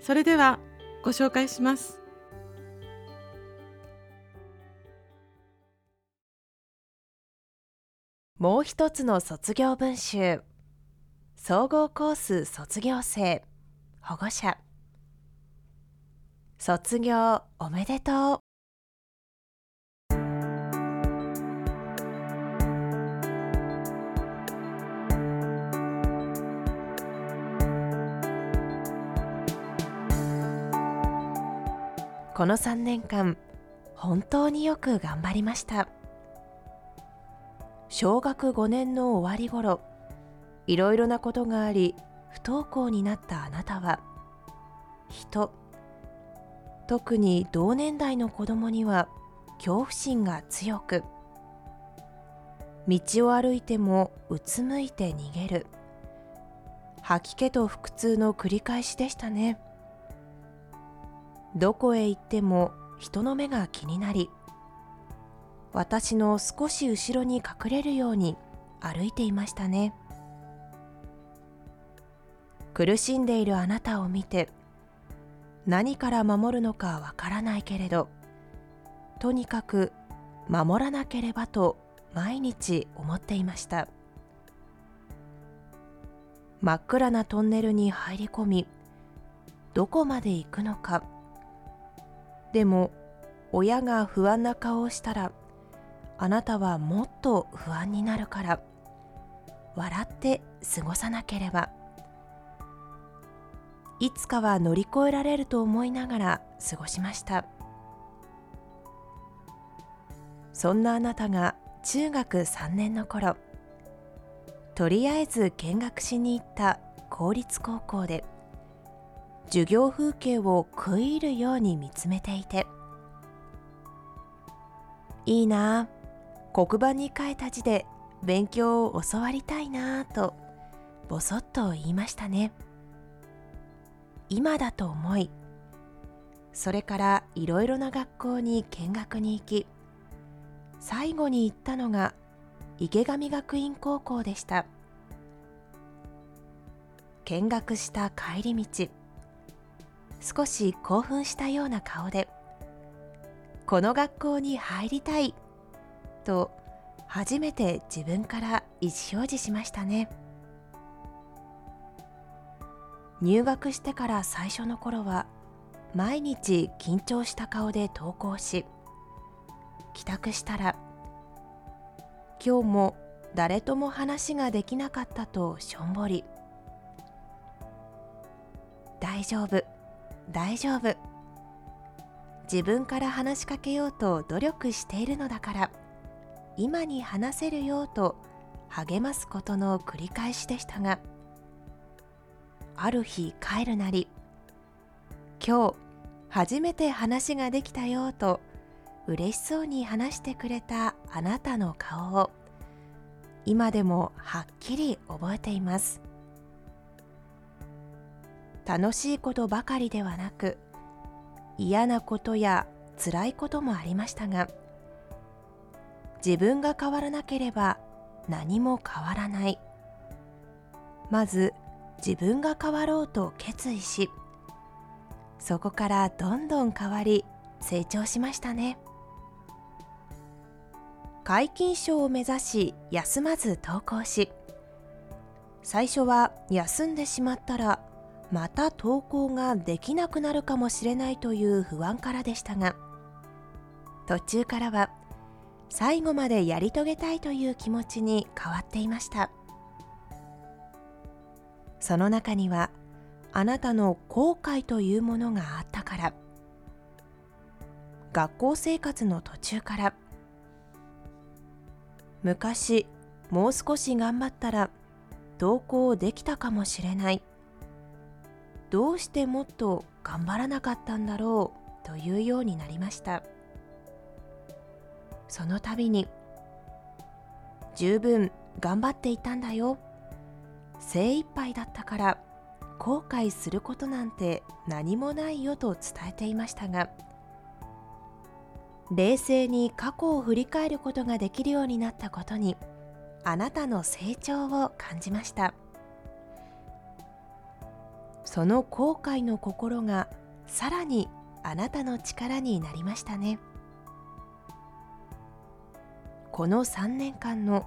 それではご紹介します。もう一つの卒業文集。総合コース卒業生。保護者。卒業おめでとう。この3年間本当によく頑張りました。小学5年の終わり頃いろいろなことがあり不登校になったあなたは人特に同年代の子供には恐怖心が強く道を歩いてもうつむいて逃げる。吐き気と腹痛の繰り返しでしたね。どこへ行っても人の目が気になり私の少し後ろに隠れるように歩いていましたね。苦しんでいるあなたを見て何から守るのかわからないけれどとにかく守らなければと毎日思っていました。真っ暗なトンネルに入り込みどこまで行くのかでも親が不安な顔をしたらあなたはもっと不安になるから笑って過ごさなければ。いつかは乗り越えられると思いながら過ごしました。そんなあなたが中学3年の頃とりあえず見学しに行った公立高校で授業風景を食い入るように見つめていて。いいな黒板に書いた字で勉強を教わりたいなとぼそっと言いましたね。今だと思いそれからいろいろな学校に見学に行き最後に行ったのが池上学院高校でした。見学した帰り道。少し興奮したような顔で「この学校に入りたい」と初めて自分から意思表示しましたね。入学してから最初の頃は毎日緊張した顔で登校し帰宅したら今日も誰とも話ができなかったとしょんぼり大丈夫。大丈夫。自分から話しかけようと努力しているのだから今に話せるようと励ますことの繰り返しでしたがある日帰るなり今日初めて話ができたよと嬉しそうに話してくれたあなたの顔を今でもはっきり覚えています。楽しいことばかりではなく嫌なことや辛いこともありましたが自分が変わらなければ何も変わらない。まず自分が変わろうと決意しそこからどんどん変わり成長しましたね。皆勤賞を目指し休まず登校し最初は休んでしまったらまた登校ができなくなるかもしれないという不安からでしたが途中からは最後までやり遂げたいという気持ちに変わっていました。その中にはあなたの後悔というものがあったから学校生活の途中から昔もう少し頑張ったら登校できたかもしれない。どうしてもっと頑張らなかったんだろうというようになりました。その度に十分頑張っていたんだよ精一杯だったから後悔することなんて何もないよと伝えていましたが冷静に過去を振り返ることができるようになったことにあなたの成長を感じました。その後悔の心がさらにあなたの力になりましたね。この3年間の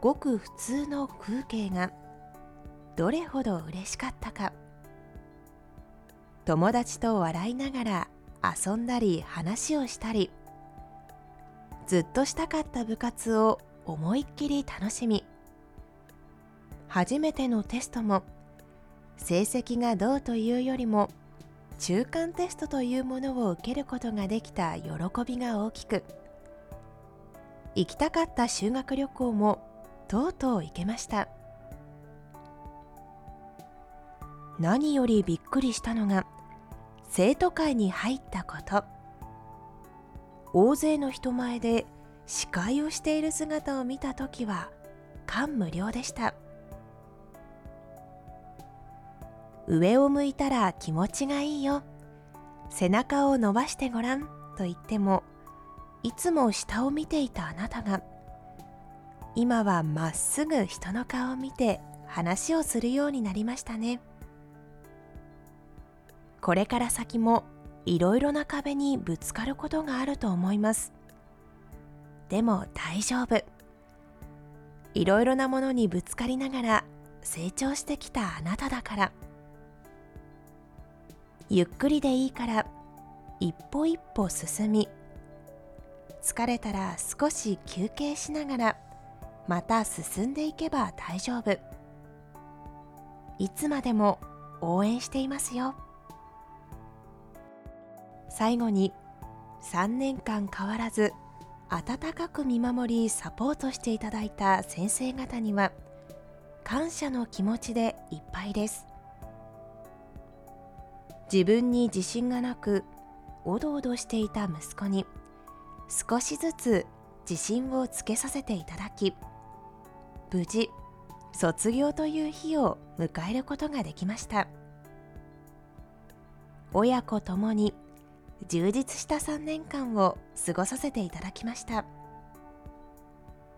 ごく普通の風景がどれほど嬉しかったか。友達と笑いながら遊んだり話をしたりずっとしたかった部活を思いっきり楽しみ初めてのテストも成績がどうというよりも中間テストというものを受けることができた喜びが大きく行きたかった修学旅行もとうとう行けました。何よりびっくりしたのが生徒会に入ったこと。大勢の人前で司会をしている姿を見た時は感無量でした。上を向いたら気持ちがいいよ。背中を伸ばしてごらん。と言ってもいつも下を見ていたあなたが今はまっすぐ人の顔を見て話をするようになりましたね。これから先もいろいろな壁にぶつかることがあると思います。でも大丈夫。いろいろなものにぶつかりながら成長してきたあなただから。ゆっくりでいいから一歩一歩進み疲れたら少し休憩しながらまた進んでいけば大丈夫。いつまでも応援していますよ。最後に3年間変わらず温かく見守りサポートしていただいた先生方には感謝の気持ちでいっぱいです。自分に自信がなくおどおどしていた息子に少しずつ自信をつけさせていただき無事卒業という日を迎えることができました。親子ともに充実した3年間を過ごさせていただきました。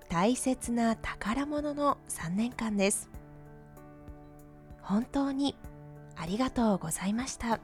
大切な宝物の3年間です。本当にありがとうございました。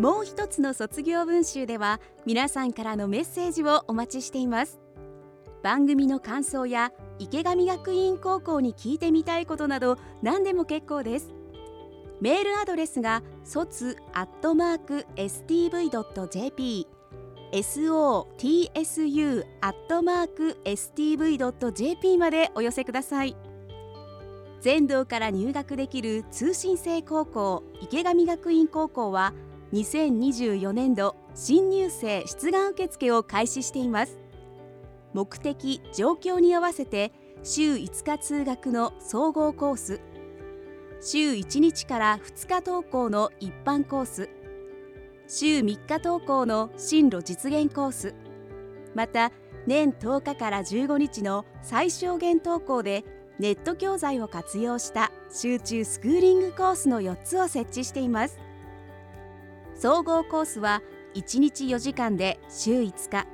もう一つの卒業文集では皆さんからのメッセージをお待ちしています。番組の感想や池上学院高校に聞いてみたいことなど何でも結構です。メールアドレスが卒アットマーク stv.jp sotsu アットマーク stv.jp までお寄せください。全道から入学できる通信制高校池上学院高校は2024年度新入生出願受付を開始しています。目的・状況に合わせて週5日通学の総合コース週1日から2日登校の一般コース週3日登校の進路実現コースまた年10日から15日の最小限登校でネット教材を活用した集中スクーリングコースの4つを設置しています。総合コースは1日4時間で週5日。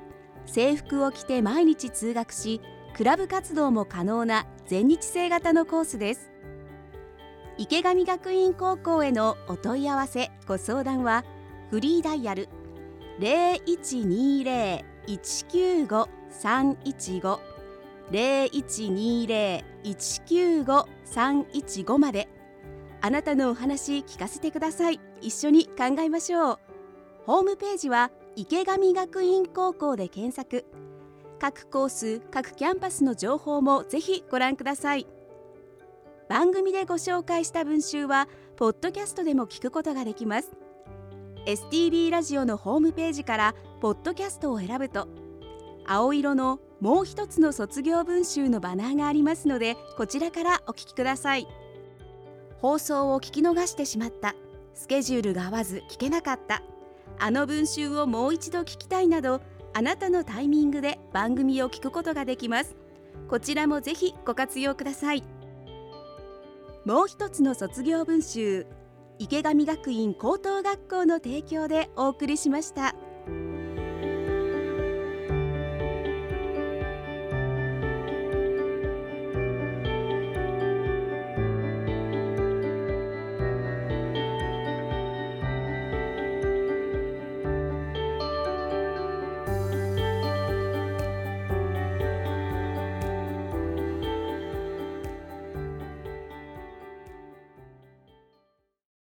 制服を着て毎日通学しクラブ活動も可能な全日制型のコースです。池上学院高校へのお問い合わせご相談はフリーダイヤル0120-195-315 0120-195-315まで。あなたのお話聞かせてください。一緒に考えましょう。ホームページは池上学院高校で検索。各コース各キャンパスの情報もぜひご覧ください。番組でご紹介した文集はポッドキャストでも聞くことができます。STB ラジオのホームページからポッドキャストを選ぶと青色のもう一つの卒業文集のバナーがありますのでこちらからお聞きください。放送を聞き逃してしまった。スケジュールが合わず聞けなかった。あの文集をもう一度聞きたいなどあなたのタイミングで番組を聞くことができます。こちらもぜひご活用ください。もう一つの卒業文集池上学院高等学校の提供でお送りしました。